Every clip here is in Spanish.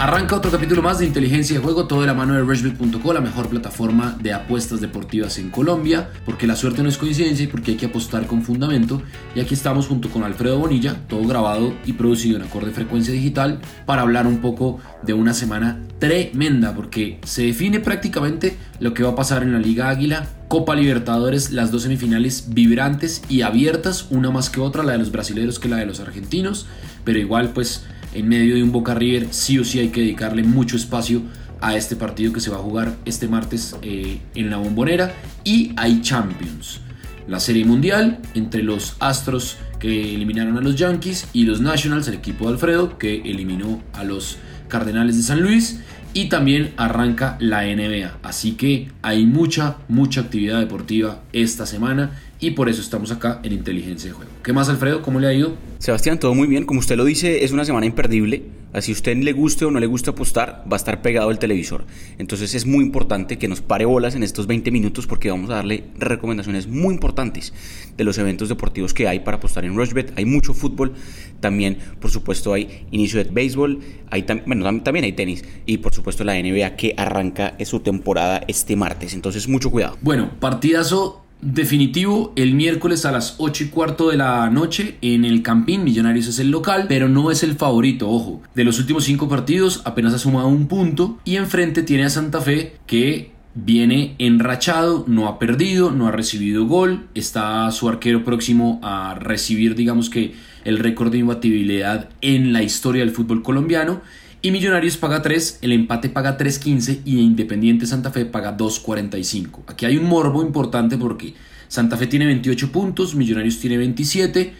Arranca otro capítulo más de Inteligencia de Juego, todo de la mano de Rushbet.co, la mejor plataforma de apuestas deportivas en Colombia, porque la suerte no es coincidencia y porque hay que apostar con fundamento. Y aquí estamos junto con Alfredo Bonilla, todo grabado y producido en acorde frecuencia digital, para hablar un poco de una semana tremenda, porque se define prácticamente lo que va a pasar en la Liga Águila, Copa Libertadores, las dos semifinales vibrantes y abiertas, una más que otra, la de los brasileños que la de los argentinos, pero igual pues en medio de un Boca River, sí o sí hay que dedicarle mucho espacio a este partido que se va a jugar este martes eh, en la bombonera. Y hay Champions. La Serie Mundial entre los Astros que eliminaron a los Yankees y los Nationals, el equipo de Alfredo, que eliminó a los Cardenales de San Luis. Y también arranca la NBA. Así que hay mucha, mucha actividad deportiva esta semana y por eso estamos acá en Inteligencia de Juego. ¿Qué más, Alfredo? ¿Cómo le ha ido? Sebastián, todo muy bien. Como usted lo dice, es una semana imperdible. Así usted le guste o no le guste apostar, va a estar pegado al televisor. Entonces es muy importante que nos pare bolas en estos 20 minutos porque vamos a darle recomendaciones muy importantes de los eventos deportivos que hay para apostar en Rushbet. Hay mucho fútbol, también por supuesto hay inicio de béisbol, hay bueno, también hay tenis y por supuesto la NBA que arranca su temporada este martes. Entonces mucho cuidado. Bueno, partidazo Definitivo, el miércoles a las 8 y cuarto de la noche en el Campín, Millonarios es el local, pero no es el favorito, ojo. De los últimos 5 partidos apenas ha sumado un punto y enfrente tiene a Santa Fe que viene enrachado, no ha perdido, no ha recibido gol, está su arquero próximo a recibir digamos que el récord de imbatibilidad en la historia del fútbol colombiano y Millonarios paga 3, el empate paga 3.15 y Independiente Santa Fe paga 2.45. Aquí hay un morbo importante porque Santa Fe tiene 28 puntos, Millonarios tiene 27,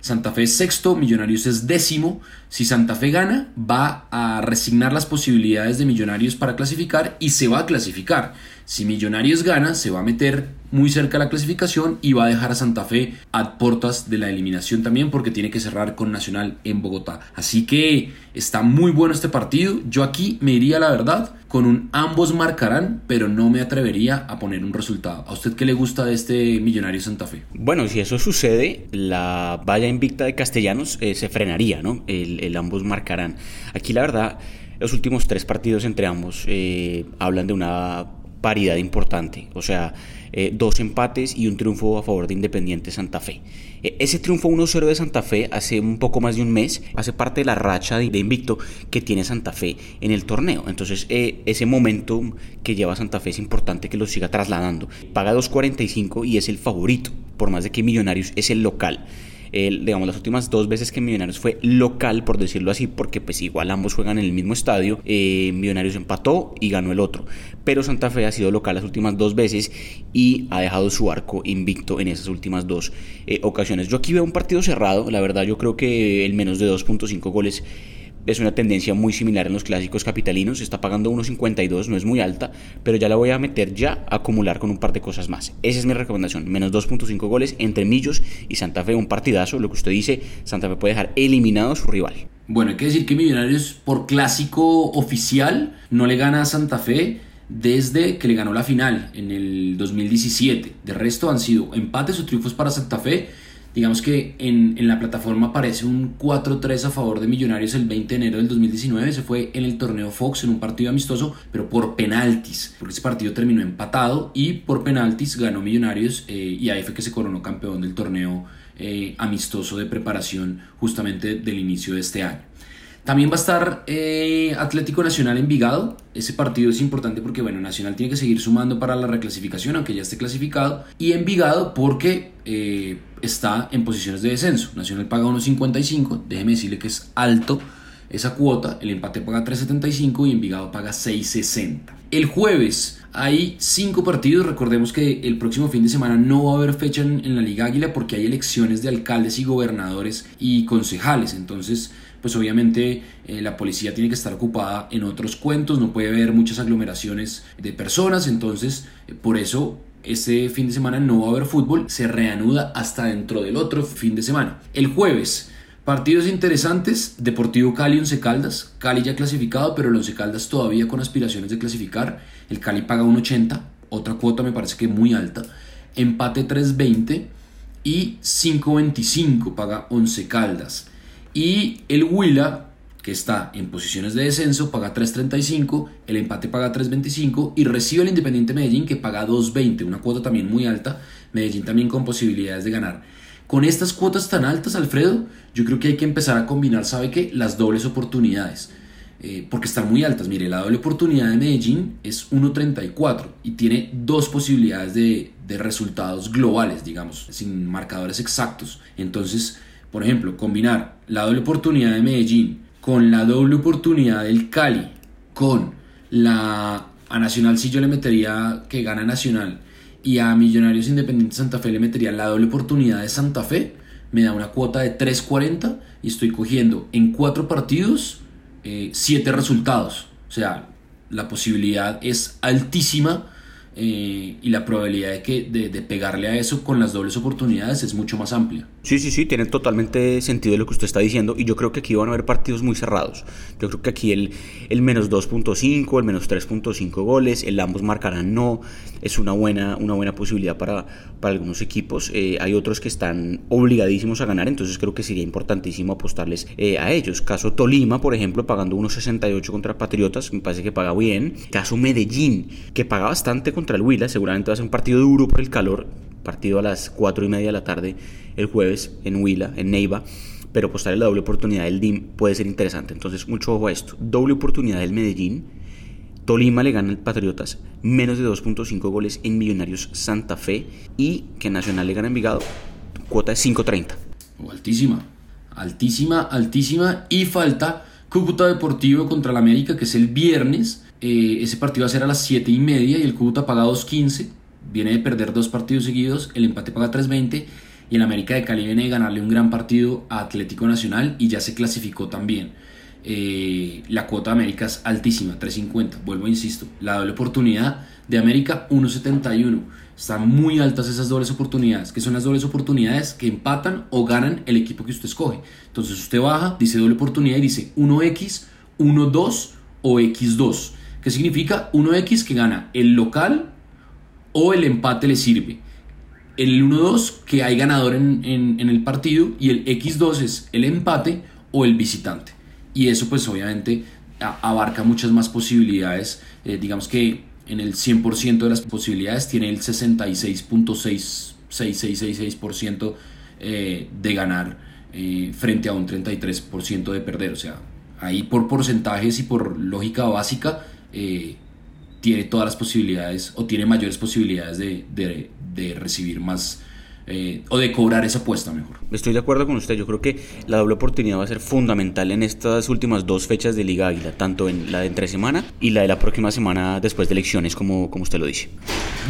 Santa Fe es sexto, Millonarios es décimo. Si Santa Fe gana, va a resignar las posibilidades de Millonarios para clasificar y se va a clasificar. Si Millonarios gana, se va a meter muy cerca de la clasificación y va a dejar a Santa Fe a portas de la eliminación también porque tiene que cerrar con Nacional en Bogotá. Así que está muy bueno este partido. Yo aquí me iría, la verdad, con un ambos marcarán, pero no me atrevería a poner un resultado. ¿A usted qué le gusta de este Millonario Santa Fe? Bueno, si eso sucede, la valla invicta de Castellanos eh, se frenaría, ¿no? El, ambos marcarán. Aquí la verdad, los últimos tres partidos entre ambos eh, hablan de una paridad importante, o sea, eh, dos empates y un triunfo a favor de Independiente Santa Fe. Eh, ese triunfo 1-0 de Santa Fe hace un poco más de un mes hace parte de la racha de, invicto que tiene Santa Fe en el torneo. Entonces, eh, ese momento que lleva Santa Fe es importante que lo siga trasladando. Paga 2.45 y es el favorito, por más de que Millonarios es el local digamos, las últimas dos veces que Millonarios fue local, por decirlo así, porque pues igual ambos juegan en el mismo estadio, eh, Millonarios empató y ganó el otro. Pero Santa Fe ha sido local las últimas dos veces y ha dejado su arco invicto en esas últimas dos eh, ocasiones. Yo aquí veo un partido cerrado, la verdad yo creo que el menos de 2.5 goles es una tendencia muy similar en los clásicos capitalinos, está pagando 1.52, no es muy alta, pero ya la voy a meter ya a acumular con un par de cosas más. Esa es mi recomendación, menos 2.5 goles entre Millos y Santa Fe, un partidazo, lo que usted dice, Santa Fe puede dejar eliminado a su rival. Bueno, hay que decir que Millonarios por clásico oficial no le gana a Santa Fe desde que le ganó la final en el 2017. De resto han sido empates o triunfos para Santa Fe Digamos que en, la plataforma aparece un 4-3 a favor de Millonarios el 20 de enero del 2019. Se fue en el torneo Fox en un partido amistoso, pero por penaltis, porque ese partido terminó empatado y por penaltis ganó Millonarios eh, y ahí fue que se coronó campeón del torneo eh, amistoso de preparación justamente del inicio de este año. También va a estar eh, Atlético Nacional en Vigado. Ese partido es importante porque, bueno, Nacional tiene que seguir sumando para la reclasificación, aunque ya esté clasificado. Y en Vigado porque eh, está en posiciones de descenso. Nacional paga 1.55. Déjeme decirle que es alto esa cuota. El empate paga 3.75 y Envigado paga 6.60. El jueves hay cinco partidos. Recordemos que el próximo fin de semana no va a haber fecha en la Liga Águila porque hay elecciones de alcaldes y gobernadores y concejales. Entonces pues obviamente eh, la policía tiene que estar ocupada en otros cuentos, no puede haber muchas aglomeraciones de personas, entonces eh, por eso este fin de semana no va a haber fútbol, se reanuda hasta dentro del otro fin de semana. El jueves, partidos interesantes, Deportivo Cali, Once Caldas, Cali ya clasificado, pero el Once Caldas todavía con aspiraciones de clasificar, el Cali paga 1.80, otra cuota me parece que muy alta, empate 3.20 y 5.25 paga Once Caldas. Y el Huila que está en posiciones de descenso, paga 3.35, el empate paga 3.25 y recibe el Independiente Medellín que paga 2.20, una cuota también muy alta, Medellín también con posibilidades de ganar. Con estas cuotas tan altas, Alfredo, yo creo que hay que empezar a combinar, ¿sabe qué? Las dobles oportunidades. Eh, porque están muy altas. Mire, la doble oportunidad de Medellín es 1.34 y tiene dos posibilidades de, de resultados globales, digamos, sin marcadores exactos. Entonces, por ejemplo, combinar la doble oportunidad de Medellín con la doble oportunidad del Cali, con la a Nacional si yo le metería que gana Nacional y a Millonarios Independientes Santa Fe le metería la doble oportunidad de Santa Fe, me da una cuota de 3.40 y estoy cogiendo en cuatro partidos eh, siete resultados. O sea, la posibilidad es altísima eh, y la probabilidad de, que, de, pegarle a eso con las dobles oportunidades es mucho más amplia. Sí, sí, sí, tiene totalmente sentido lo que usted está diciendo y yo creo que aquí van a haber partidos muy cerrados. Yo creo que aquí el, el menos 2.5, el menos 3.5 goles, el ambos marcarán no, es una buena, una buena posibilidad para, para algunos equipos. Eh, hay otros que están obligadísimos a ganar, entonces creo que sería importantísimo apostarles eh, a ellos. Caso Tolima, por ejemplo, pagando 1.68 contra Patriotas, me parece que paga bien. Caso Medellín, que paga bastante contra el Huila, seguramente va a ser un partido duro por el calor, partido a las 4 y media de la tarde el jueves en Huila, en Neiva, pero apostarle la doble oportunidad del DIM puede ser interesante. Entonces, mucho ojo a esto. Doble oportunidad del Medellín. Tolima le gana al Patriotas menos de 2.5 goles en Millonarios Santa Fe y que Nacional le gana en Vigado cuota de 5.30. altísima, altísima, altísima y falta Cúcuta Deportivo contra el América que es el viernes eh, ese partido va a ser a las 7 y media y el Cúcuta paga 2.15. Viene de perder dos partidos seguidos, el empate paga 3.20 y el América de Cali viene ganarle un gran partido a Atlético Nacional y ya se clasificó también. Eh, la cuota de América es altísima, 3.50. Vuelvo, insisto, la doble oportunidad de América 1.71. Están muy altas esas dobles oportunidades, que son las dobles oportunidades que empatan o ganan el equipo que usted escoge. Entonces usted baja, dice doble oportunidad y dice 1x, 1-2 o x2 que significa 1x que gana el local o el empate le sirve. El 1-2 que hay ganador en, el partido y el x2 es el empate o el visitante. Y eso pues obviamente abarca muchas más posibilidades. Eh, digamos que en el 100% de las posibilidades tiene el 66.6666% eh, de ganar eh, frente a un 33% de perder. O sea, ahí por porcentajes y por lógica básica tiene todas las posibilidades o tiene mayores posibilidades de, de recibir más eh, o de cobrar esa apuesta mejor. Estoy de acuerdo con usted, yo creo que la doble oportunidad va a ser fundamental en estas últimas dos fechas de Liga Águila, tanto en la de entre semana y la de la próxima semana después de elecciones, como, como usted lo dice.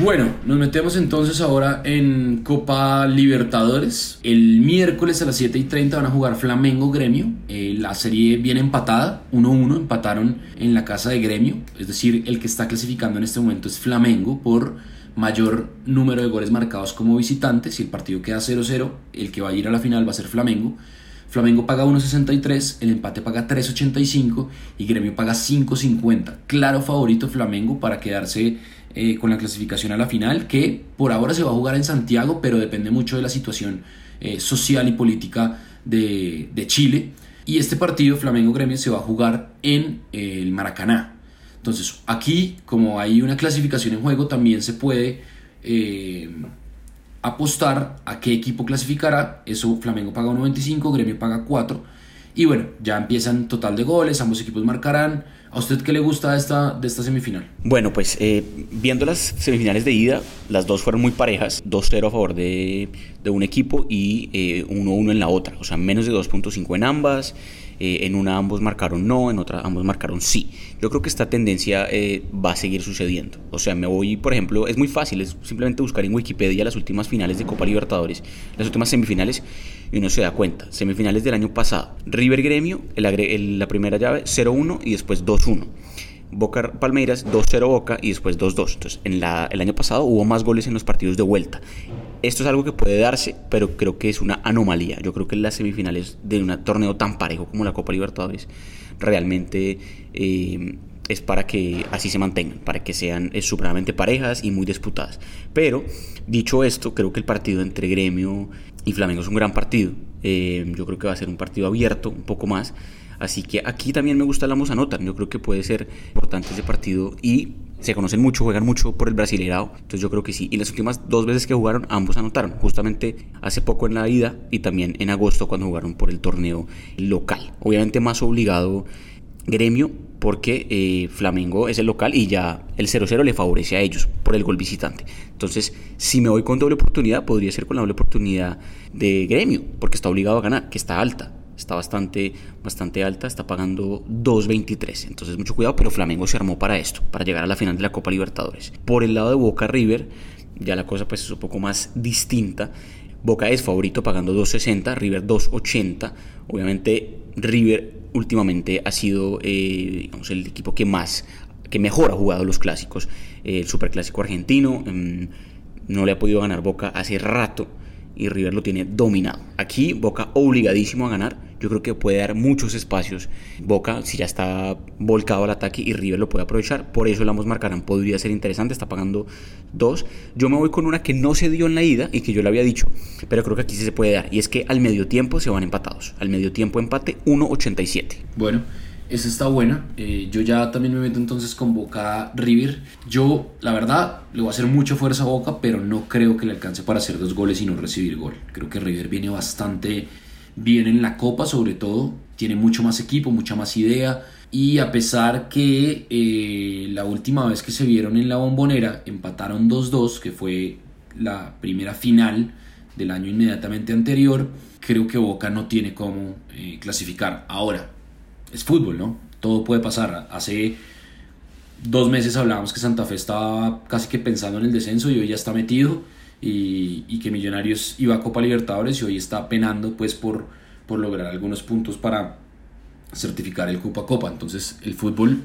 Bueno, nos metemos entonces ahora en Copa Libertadores. El miércoles a las 7 y 30 van a jugar Flamengo Gremio. Eh, la serie viene empatada, 1-1, empataron en la casa de Gremio, es decir, el que está clasificando en este momento es Flamengo por mayor número de goles marcados como visitante. Si el partido queda 0-0, el que va a ir a la final va a ser Flamengo. Flamengo paga 1.63, el empate paga 3.85 y Gremio paga 5.50. Claro favorito Flamengo para quedarse eh, con la clasificación a la final, que por ahora se va a jugar en Santiago, pero depende mucho de la situación eh, social y política de, de Chile. Y este partido Flamengo-Gremio se va a jugar en eh, el Maracaná, entonces, aquí, como hay una clasificación en juego, también se puede eh, apostar a qué equipo clasificará. Eso Flamengo paga 1.25, Gremio paga 4. Y bueno, ya empiezan total de goles, ambos equipos marcarán. ¿A usted qué le gusta de esta, de esta semifinal? Bueno, pues eh, viendo las semifinales de ida, las dos fueron muy parejas, 2-0 a favor de, de, un equipo y 1-1 eh, en la otra, o sea, menos de 2.5 en ambas. Eh, en una ambos marcaron no, en otra ambos marcaron sí. Yo creo que esta tendencia eh, va a seguir sucediendo. O sea, me voy, por ejemplo, es muy fácil, es simplemente buscar en Wikipedia las últimas finales de Copa Libertadores, las últimas semifinales, y uno se da cuenta. Semifinales del año pasado, River Gremio, la primera llave 0-1 y después 2-1. Boca Palmeiras 2-0 Boca y después 2-2. Entonces, en la, el año pasado hubo más goles en los partidos de vuelta. Esto es algo que puede darse, pero creo que es una anomalía. Yo creo que las semifinales de un torneo tan parejo como la Copa Libertadores realmente eh, es para que así se mantengan, para que sean eh, supremamente parejas y muy disputadas. Pero, dicho esto, creo que el partido entre Gremio y Flamengo es un gran partido. Eh, yo creo que va a ser un partido abierto, un poco más Así que aquí también me gusta el ambos anotan. Yo creo que puede ser importante ese partido y se conocen mucho, juegan mucho por el Brasileirao, entonces yo creo que sí. Y las últimas dos veces que jugaron, ambos anotaron, justamente hace poco en la ida y también en agosto cuando jugaron por el torneo local. Obviamente más obligado gremio porque eh, Flamengo es el local y ya el 0-0 le favorece a ellos por el gol visitante. Entonces, si me voy con doble oportunidad, podría ser con la doble oportunidad de gremio, porque está obligado a ganar, que está alta está bastante, bastante alta, está pagando 2.23. Entonces mucho cuidado, pero Flamengo se armó para esto, para llegar a la final de la Copa Libertadores. Por el lado de Boca River, ya la cosa pues es un poco más distinta. Boca es favorito pagando 2.60, River 2.80. Obviamente River últimamente ha sido eh, el equipo que más, que mejor ha jugado los clásicos. el Superclásico argentino em, no le ha podido ganar Boca hace rato y River lo tiene dominado. Aquí Boca obligadísimo a ganar. Yo creo que puede dar muchos espacios. Boca, si ya está volcado al ataque y River lo puede aprovechar. Por eso el ambos marcarán. Podría ser interesante. Está pagando dos. Yo me voy con una que no se dio en la ida y que yo le había dicho. Pero creo que aquí sí se puede dar. Y es que al medio tiempo se van empatados. Al medio tiempo empate 1.87. Bueno. Esa está buena. Eh, yo ya también me meto entonces con Boca River. Yo, la verdad, le voy a hacer mucha fuerza a Boca, pero no creo que le alcance para hacer dos goles y no recibir gol. Creo que River viene bastante bien en la Copa, sobre todo. Tiene mucho más equipo, mucha más idea. Y a pesar que eh, la última vez que se vieron en la bombonera empataron 2-2, que fue la primera final del año inmediatamente anterior, creo que Boca no tiene cómo eh, clasificar. Ahora, es fútbol, ¿no? Todo puede pasar. Hace dos meses hablábamos que Santa Fe estaba casi que pensando en el descenso y hoy ya está metido y, que Millonarios iba a Copa Libertadores y hoy está penando pues por, por lograr algunos puntos para certificar el Copa Copa. Entonces el fútbol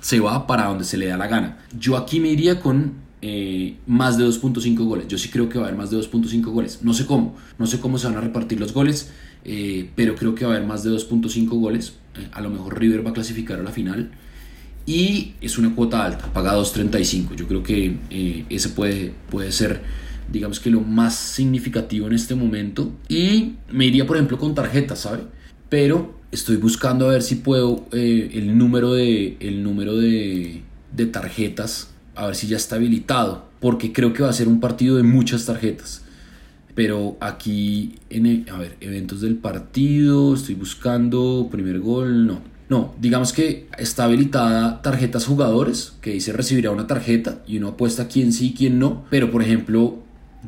se va para donde se le da la gana. Yo aquí me iría con eh, más de 2.5 goles. Yo sí creo que va a haber más de 2.5 goles. No sé cómo, no sé cómo se van a repartir los goles, eh, pero creo que va a haber más de 2.5 goles. Eh, a lo mejor River va a clasificar a la final. Y es una cuota alta, paga 2.35. Yo creo que ese puede, puede ser, digamos que lo más significativo en este momento. Y me iría, por ejemplo, con tarjetas, ¿sabe? Pero estoy buscando a ver si puedo el número de, el número de, de tarjetas a ver si ya está habilitado, porque creo que va a ser un partido de muchas tarjetas. Pero aquí, en e, a ver, eventos del partido, estoy buscando primer gol, no. No, digamos que está habilitada tarjetas jugadores, que dice recibirá una tarjeta y uno apuesta quién sí, quién no. Pero por ejemplo,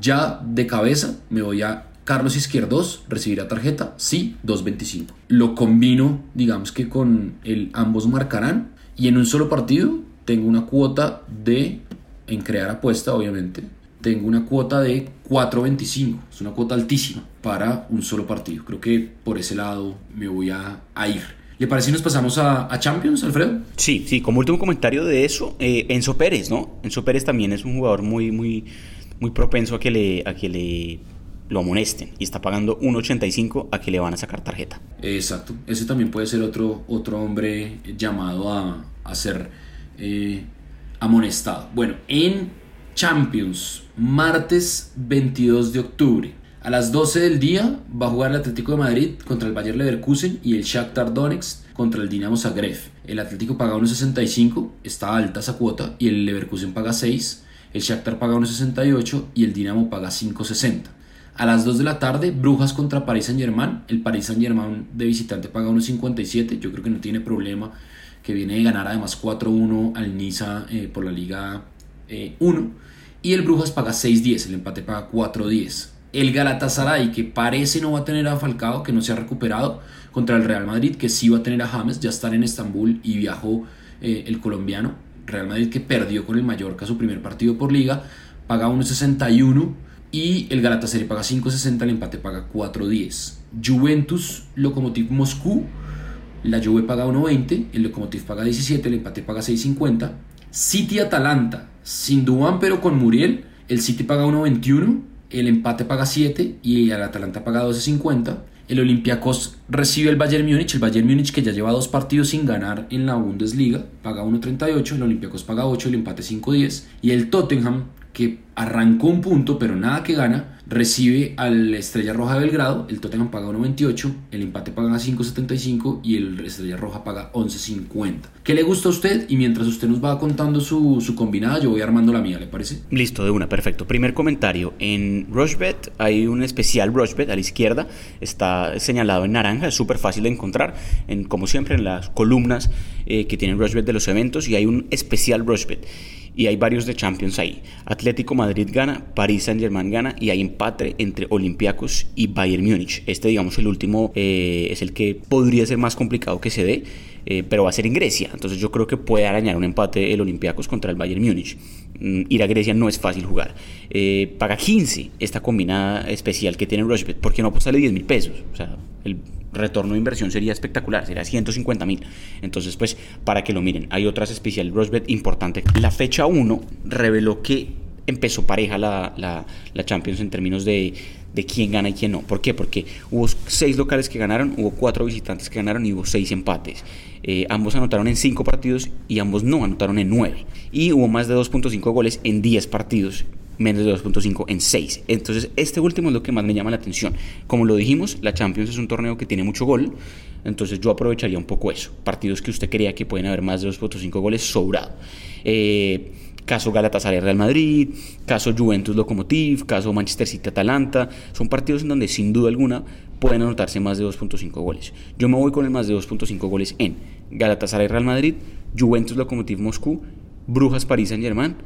ya de cabeza me voy a Carlos Izquierdos, recibirá tarjeta, sí, 2.25. Lo combino, digamos que con el ambos marcarán y en un solo partido tengo una cuota de, en crear apuesta obviamente, tengo una cuota de 4.25, es una cuota altísima para un solo partido. Creo que por ese lado me voy a, ir. ¿Le parece si nos pasamos a, Champions, Alfredo? Sí, sí, como último comentario de eso, eh, Enzo Pérez, ¿no? Enzo Pérez también es un jugador muy, muy, muy propenso a que le, a que le lo amonesten y está pagando 1.85 a que le van a sacar tarjeta. Exacto, ese también puede ser otro, otro hombre llamado a, a ser eh, amonestado. Bueno, en Champions, martes 22 de octubre. A las 12 del día va a jugar el Atlético de Madrid contra el Bayer Leverkusen y el Shakhtar Donetsk contra el Dinamo Zagreb. El Atlético paga 1.65, está alta esa cuota, y el Leverkusen paga 6, el Shakhtar paga 1.68 y el Dinamo paga 5.60. A las 2 de la tarde, Brujas contra Paris Saint Germain. El Paris Saint Germain de visitante paga 1.57, yo creo que no tiene problema que viene de ganar además 4-1 al Niza eh, por la Liga 1. Eh, y el Brujas paga 6-10, el empate paga 4-10. El Galatasaray, que parece no va a tener a Falcao, que no se ha recuperado, contra el Real Madrid, que sí va a tener a James, ya están en Estambul y viajó eh, el colombiano. Real Madrid que perdió con el Mallorca su primer partido por liga, paga 1.61 y el Galatasaray paga 5.60, el empate paga 4.10. Juventus, Lokomotiv Moscú, la Juve paga 1.20, el Lokomotiv paga 17, el empate paga 6.50. City Atalanta, sin Dubán pero con Muriel, el City paga 1.21, el empate paga 7 y el Atalanta paga 12.50. El Olympiacos recibe el Bayern Múnich, el Bayern Múnich que ya lleva dos partidos sin ganar en la Bundesliga, paga 1.38, el Olympiacos paga 8, el empate 5.10 y el Tottenham que arrancó un punto pero nada que gana, recibe al Estrella Roja de Belgrado, el Tottenham paga 1.28, el empate paga 5.75 y el Estrella Roja paga 11.50. ¿Qué le gusta a usted? Y mientras usted nos va contando su, su combinada, yo voy armando la mía, ¿le parece? Listo, de una, perfecto. Primer comentario, en Rushbet hay un especial Rushbet a la izquierda, está señalado en naranja, es súper fácil de encontrar, en, como siempre en las columnas eh, que tienen Rushbet de los eventos y hay un especial Rushbet y hay varios de Champions ahí. Atlético Madrid gana, París Saint Germain gana y hay empate entre Olympiacos y Bayern Múnich. Este, digamos, el último eh, es el que podría ser más complicado que se dé, eh, pero va a ser en Grecia. Entonces yo creo que puede arañar un empate el Olympiacos contra el Bayern Múnich. Mm, ir a Grecia no es fácil jugar. Eh, paga 15 esta combinada especial que tiene Rushbet, porque no sale 10 mil pesos. O sea, el retorno de inversión sería espectacular, sería 150 mil. Entonces, pues, para que lo miren, hay otras especial Rosbet importante. La fecha 1 reveló que empezó pareja la, la, Champions en términos de, de, quién gana y quién no. ¿Por qué? Porque hubo seis locales que ganaron, hubo cuatro visitantes que ganaron y hubo seis empates. Eh, ambos anotaron en cinco partidos y ambos no anotaron en nueve. Y hubo más de 2.5 goles en 10 partidos menos de 2.5 en 6. Entonces, este último es lo que más me llama la atención. Como lo dijimos, la Champions es un torneo que tiene mucho gol, entonces yo aprovecharía un poco eso. Partidos que usted crea que pueden haber más de 2.5 goles sobrado. Eh, caso Galatasaray Real Madrid, caso Juventus Lokomotiv, caso Manchester City Atalanta, son partidos en donde sin duda alguna pueden anotarse más de 2.5 goles. Yo me voy con el más de 2.5 goles en Galatasaray Real Madrid, Juventus Lokomotiv Moscú, Brujas París Saint Germain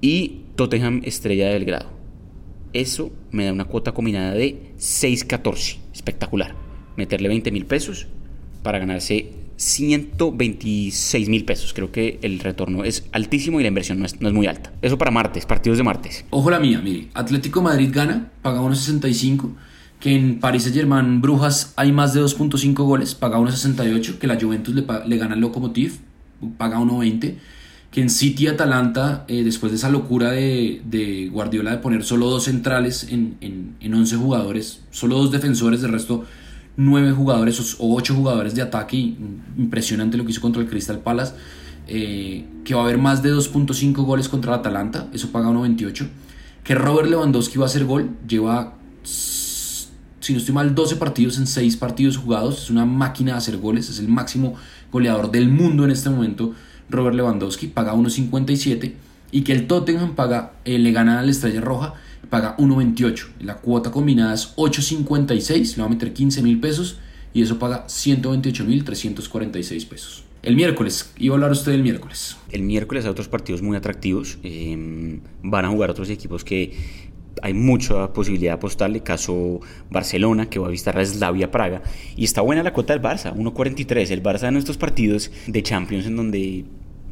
y Tottenham Estrella de Belgrado. Eso me da una cuota combinada de 6.14. Espectacular. Meterle 20 mil pesos para ganarse 126 mil pesos. Creo que el retorno es altísimo y la inversión no es, muy alta. Eso para martes, partidos de martes. Ojo la mía, mire. Atlético Madrid gana, paga 1.65. Que en París Saint Germain Brujas hay más de 2.5 goles, paga 1.68. Que la Juventus le, le gana al Lokomotiv, paga 1.20 que en City Atalanta, eh, después de esa locura de, Guardiola de poner solo dos centrales en, en, 11 jugadores, solo dos defensores, de resto 9 jugadores o 8 jugadores de ataque, impresionante lo que hizo contra el Crystal Palace, eh, que va a haber más de 2.5 goles contra el Atalanta, eso paga 1.28, que Robert Lewandowski va a hacer gol, lleva, si no estoy mal, 12 partidos en 6 partidos jugados, es una máquina de hacer goles, es el máximo goleador del mundo en este momento Robert Lewandowski paga 1.57 y que el Tottenham paga, eh, le gana a la Estrella Roja, paga 1.28. La cuota combinada es 8.56, le va a meter 15 mil pesos y eso paga 128.346 pesos. El miércoles, iba a hablar usted del miércoles. El miércoles hay otros partidos muy atractivos. Em, van a jugar otros equipos que hay mucha posibilidad de apostarle, caso Barcelona, que va a visitar a Slavia Praga. Y está buena la cuota del Barça, 1.43. El Barça en estos partidos de Champions en donde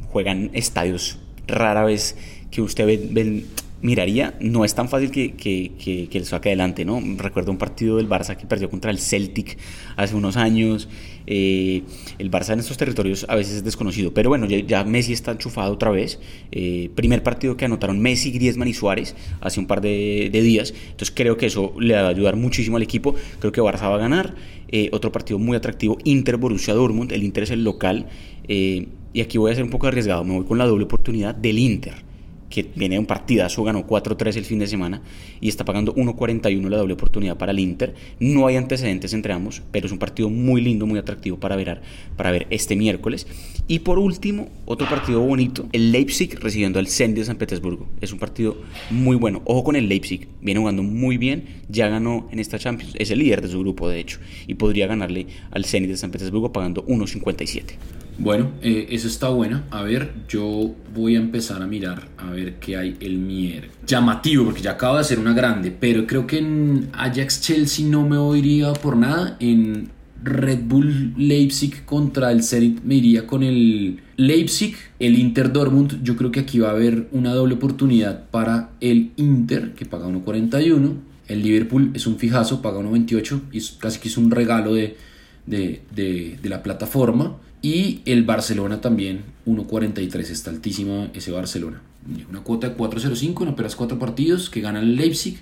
juegan estadios rara vez que usted ve, miraría, no es tan fácil que, que, que, que, saque adelante, ¿no? Recuerdo un partido del Barça que perdió contra el Celtic hace unos años. Eh, el Barça en estos territorios a veces es desconocido, pero bueno, ya, Messi está enchufado otra vez. Eh, primer partido que anotaron Messi, Griezmann y Suárez hace un par de, días. Entonces creo que eso le va a ayudar muchísimo al equipo. Creo que Barça va a ganar. Eh, otro partido muy atractivo, Inter Borussia Dortmund. El Inter es el local. y aquí voy a ser un poco arriesgado. Me voy con la doble oportunidad del Inter que viene un partidazo, ganó 4-3 el fin de semana y está pagando 1-41 la doble oportunidad para el Inter. No hay antecedentes entre ambos, pero es un partido muy lindo, muy atractivo para ver, para ver este miércoles. Y por último, otro partido bonito, el Leipzig recibiendo al Zenit de San Petersburgo. Es un partido muy bueno. Ojo con el Leipzig, viene jugando muy bien, ya ganó en esta Champions, es el líder de su grupo de hecho, y podría ganarle al Zenit de San Petersburgo pagando 1.57. Bueno, eh, eso está bueno. A ver, yo voy a empezar a mirar a ver qué hay el mier. Llamativo, porque ya acabo de hacer una grande, pero creo que en Ajax Chelsea no me iría por nada. En Red Bull Leipzig contra el Zenit me iría con el Leipzig, el Inter Dortmund. Yo creo que aquí va a haber una doble oportunidad para el Inter, que paga 1.41. El Liverpool es un fijazo, paga 1.28 y casi que es un regalo de, de, de la plataforma. Y el Barcelona también, 1.43, está altísima ese Barcelona. Una cuota de 4.05 en apenas 4 partidos que gana el Leipzig.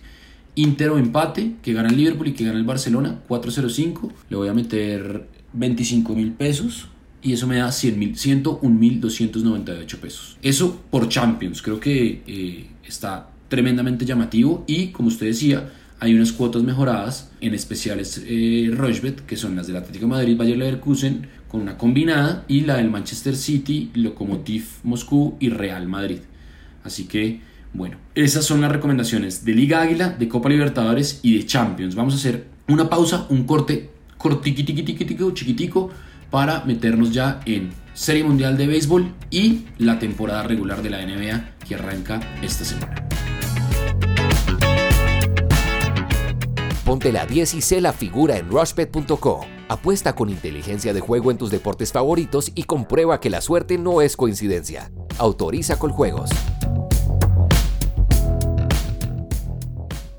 Inter o empate, que gana el Liverpool y que gana el Barcelona, 4.05. Le voy a meter 25 mil pesos y eso me da 101.298 pesos. Eso por Champions, creo que eh, está tremendamente llamativo y como usted decía, hay unas cuotas mejoradas, en especiales eh, que son las del Atlético de Madrid, Bayer Leverkusen, con una combinada, y la del Manchester City, Lokomotiv Moscú y Real Madrid. Así que, bueno, esas son las recomendaciones de Liga Águila, de Copa Libertadores y de Champions. Vamos a hacer una pausa, un corte cortiquitiquitiquitico, chiquitico, para meternos ya en Serie Mundial de Béisbol y la temporada regular de la NBA que arranca esta semana. Ponte la 10 y sé la figura en rushbet.co. Apuesta con inteligencia de juego en tus deportes favoritos y comprueba que la suerte no es coincidencia. Autoriza con juegos.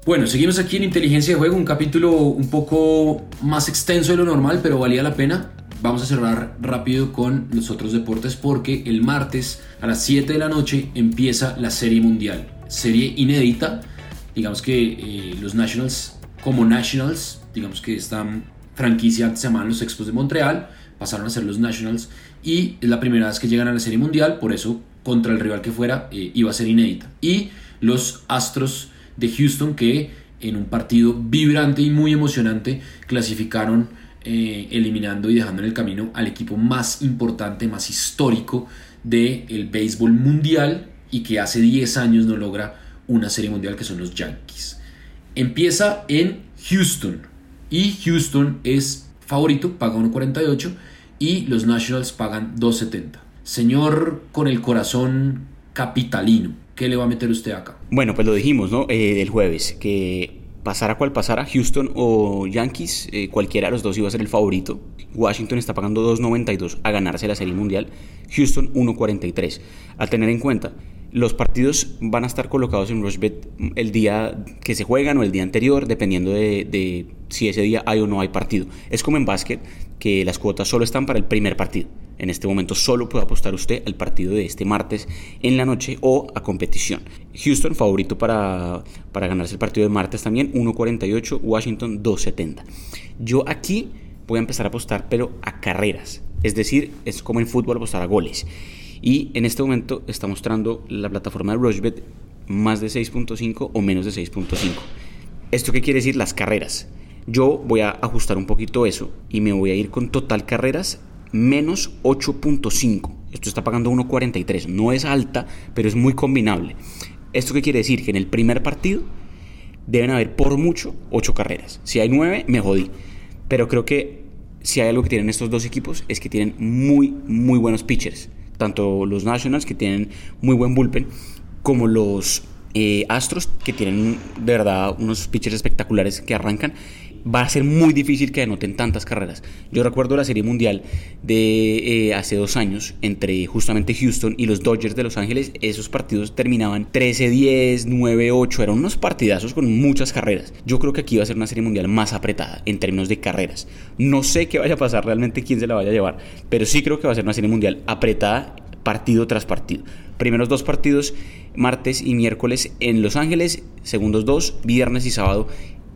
Bueno, seguimos aquí en Inteligencia de Juego, un capítulo un poco más extenso de lo normal, pero valía la pena. Vamos a cerrar rápido con los otros deportes porque el martes a las 7 de la noche empieza la Serie Mundial. Serie inédita. Digamos que eh, los Nationals como Nationals, digamos que esta franquicia se llamaban los Expos de Montreal, pasaron a ser los Nationals y es la primera vez que llegan a la Serie Mundial, por eso contra el rival que fuera eh, iba a ser inédita. Y los Astros de Houston que en un partido vibrante y muy emocionante clasificaron eh, eliminando y dejando en el camino al equipo más importante, más histórico del béisbol mundial y que hace 10 años no logra una serie mundial que son los Yankees. Empieza en Houston y Houston es favorito, paga 1.48 y los Nationals pagan 2.70. Señor con el corazón capitalino, ¿qué le va a meter usted acá? Bueno, pues lo dijimos, ¿no? Eh, el jueves, que pasara cual pasara, Houston o Yankees, eh, cualquiera de los dos iba a ser el favorito. Washington está pagando 2.92 a ganarse la Serie Mundial, Houston 1.43. A tener en cuenta los partidos van a estar colocados en Rushbet el día que se juegan o el día anterior, dependiendo de, si ese día hay o no hay partido. Es como en básquet, que las cuotas solo están para el primer partido. En este momento solo puede apostar usted al partido de este martes en la noche o a competición. Houston favorito para, para ganarse el partido de martes también, 1.48, Washington 2.70. Yo aquí voy a empezar a apostar, pero a carreras. Es decir, es como en fútbol apostar a goles. Y en este momento está mostrando la plataforma de Rushbet más de 6.5 o menos de 6.5. ¿Esto qué quiere decir? Las carreras. Yo voy a ajustar un poquito eso y me voy a ir con total carreras menos 8.5. Esto está pagando 1.43. No es alta, pero es muy combinable. ¿Esto qué quiere decir? Que en el primer partido deben haber por mucho 8 carreras. Si hay 9, me jodí. Pero creo que si hay algo que tienen estos dos equipos es que tienen muy, muy buenos pitchers tanto los Nationals, que tienen muy buen bullpen, como los eh, Astros, que tienen de verdad unos pitchers espectaculares que arrancan va a ser muy difícil que anoten tantas carreras. Yo recuerdo la Serie Mundial de eh, hace dos años entre justamente Houston y los Dodgers de Los Ángeles. Esos partidos terminaban 13-10, 9-8. Eran unos partidazos con muchas carreras. Yo creo que aquí va a ser una Serie Mundial más apretada en términos de carreras. No sé qué vaya a pasar realmente, quién se la vaya a llevar, pero sí creo que va a ser una Serie Mundial apretada partido tras partido. Primeros dos partidos, martes y miércoles en Los Ángeles, segundos dos, viernes y sábado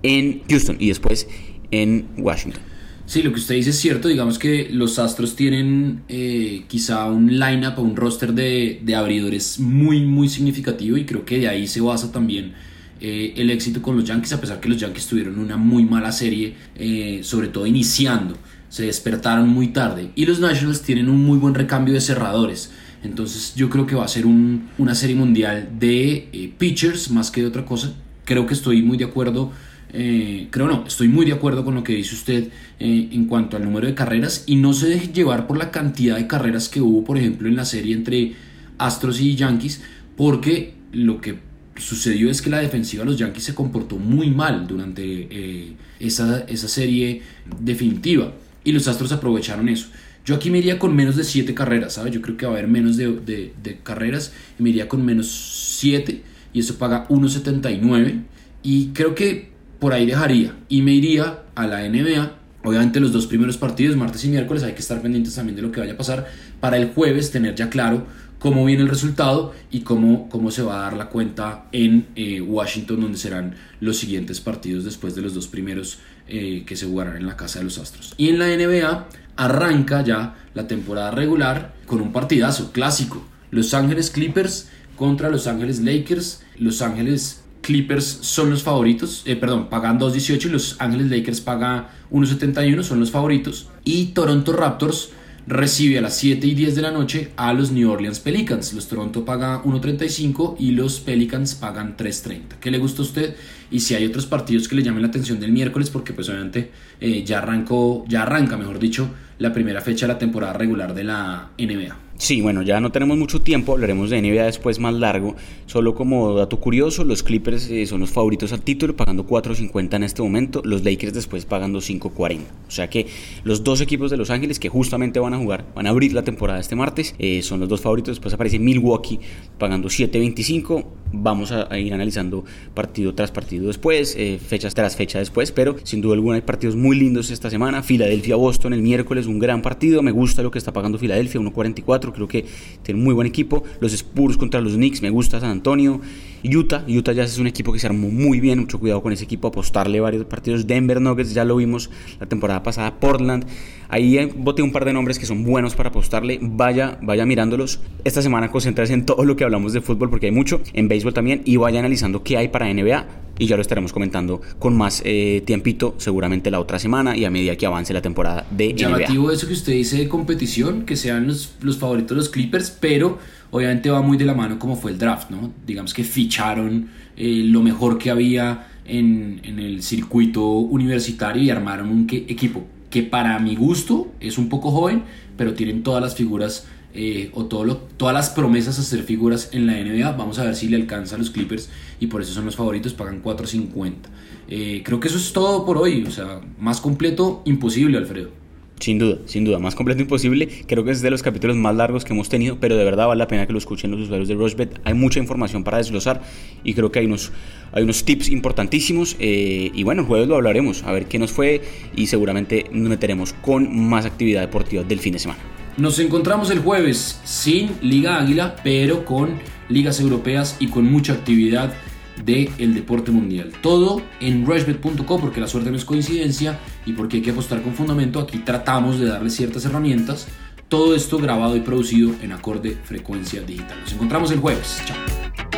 en Houston y después en Washington. Sí, lo que usted dice es cierto. Digamos que los Astros tienen eh, quizá un lineup o un roster de, de, abridores muy, muy significativo y creo que de ahí se basa también eh, el éxito con los Yankees, a pesar que los Yankees tuvieron una muy mala serie, eh, sobre todo iniciando. Se despertaron muy tarde y los Nationals tienen un muy buen recambio de cerradores. Entonces yo creo que va a ser un, una serie mundial de pitchers más que de otra cosa. Creo que estoy muy de acuerdo eh, creo no, estoy muy de acuerdo con lo que dice usted eh, en cuanto al número de carreras y no se deje llevar por la cantidad de carreras que hubo, por ejemplo, en la serie entre Astros y Yankees, porque lo que sucedió es que la defensiva de los Yankees se comportó muy mal durante eh, esa, esa serie definitiva y los Astros aprovecharon eso. Yo aquí me iría con menos de 7 carreras, ¿sabes? Yo creo que va a haber menos de, de, carreras y me iría con menos 7 y eso paga 1.79 y creo que por ahí dejaría y me iría a la NBA. Obviamente los dos primeros partidos, martes y miércoles, hay que estar pendientes también de lo que vaya a pasar para el jueves tener ya claro cómo viene el resultado y cómo, cómo se va a dar la cuenta en eh, Washington, donde serán los siguientes partidos después de los dos primeros eh, que se jugarán en la casa de los Astros. Y en la NBA arranca ya la temporada regular con un partidazo clásico. Los Ángeles Clippers contra Los Ángeles Lakers. Los Ángeles Clippers son los favoritos, eh, perdón, pagan 2.18 y Los Ángeles Lakers pagan 1.71, son los favoritos. Y Toronto Raptors recibe a las 7 y 10 de la noche a los New Orleans Pelicans. Los Toronto pagan 1.35 y los Pelicans pagan 3.30. ¿Qué le gusta a usted? Y si hay otros partidos que le llamen la atención del miércoles, porque pues obviamente eh, ya arrancó, ya arranca, mejor dicho, la primera fecha de la temporada regular de la NBA. Sí, bueno, ya no tenemos mucho tiempo, hablaremos de NBA después más largo. Solo como dato curioso, los Clippers eh, son los favoritos al título, pagando 4.50 en este momento, los Lakers después pagando 5.40. O sea que los dos equipos de Los Ángeles que justamente van a jugar, van a abrir la temporada este martes, eh, son los dos favoritos. Después aparece Milwaukee pagando 7.25. Vamos a, ir analizando partido tras partido después, eh, fechas tras fecha después, pero sin duda alguna hay partidos muy lindos esta semana. Filadelfia-Boston el miércoles, un gran partido. Me gusta lo que está pagando Filadelfia, 1.44 creo que tiene muy buen equipo. Los Spurs contra los Knicks, me gusta San Antonio. Utah, Utah ya es un equipo que se armó muy bien, mucho cuidado con ese equipo, apostarle varios partidos. Denver Nuggets, ya lo vimos la temporada pasada, Portland. Ahí boté un par de nombres que son buenos para apostarle. Vaya, vaya mirándolos. Esta semana concentrarse en todo lo que hablamos de fútbol porque hay mucho, en béisbol también, y vaya analizando qué hay para NBA y ya lo estaremos comentando con más eh, tiempito seguramente la otra semana y a medida que avance la temporada de Llamativo eso que usted dice de competición, que sean los, los favoritos los Clippers, pero obviamente va muy de la mano como fue el draft, ¿no? Digamos que ficharon eh, lo mejor que había en, en, el circuito universitario y armaron un equipo que para mi gusto es un poco joven, pero tienen todas las figuras eh, o todo todas las promesas a ser figuras en la NBA. Vamos a ver si le alcanza a los Clippers y por eso son los favoritos, pagan 4.50. Eh, creo que eso es todo por hoy, o sea, más completo imposible, Alfredo. Sin duda, sin duda, más completo imposible. Creo que es de los capítulos más largos que hemos tenido, pero de verdad vale la pena que lo escuchen los usuarios de Rushbet. Hay mucha información para desglosar y creo que hay unos, hay unos tips importantísimos. Eh, y bueno, el jueves lo hablaremos, a ver qué nos fue y seguramente nos meteremos con más actividad deportiva del fin de semana. Nos encontramos el jueves sin Liga Águila, pero con ligas europeas y con mucha actividad del el deporte mundial. Todo en rushbet.co porque la suerte no es coincidencia y porque hay que apostar con fundamento. Aquí tratamos de darle ciertas herramientas. Todo esto grabado y producido en acorde frecuencia digital. Nos encontramos el jueves. Chao.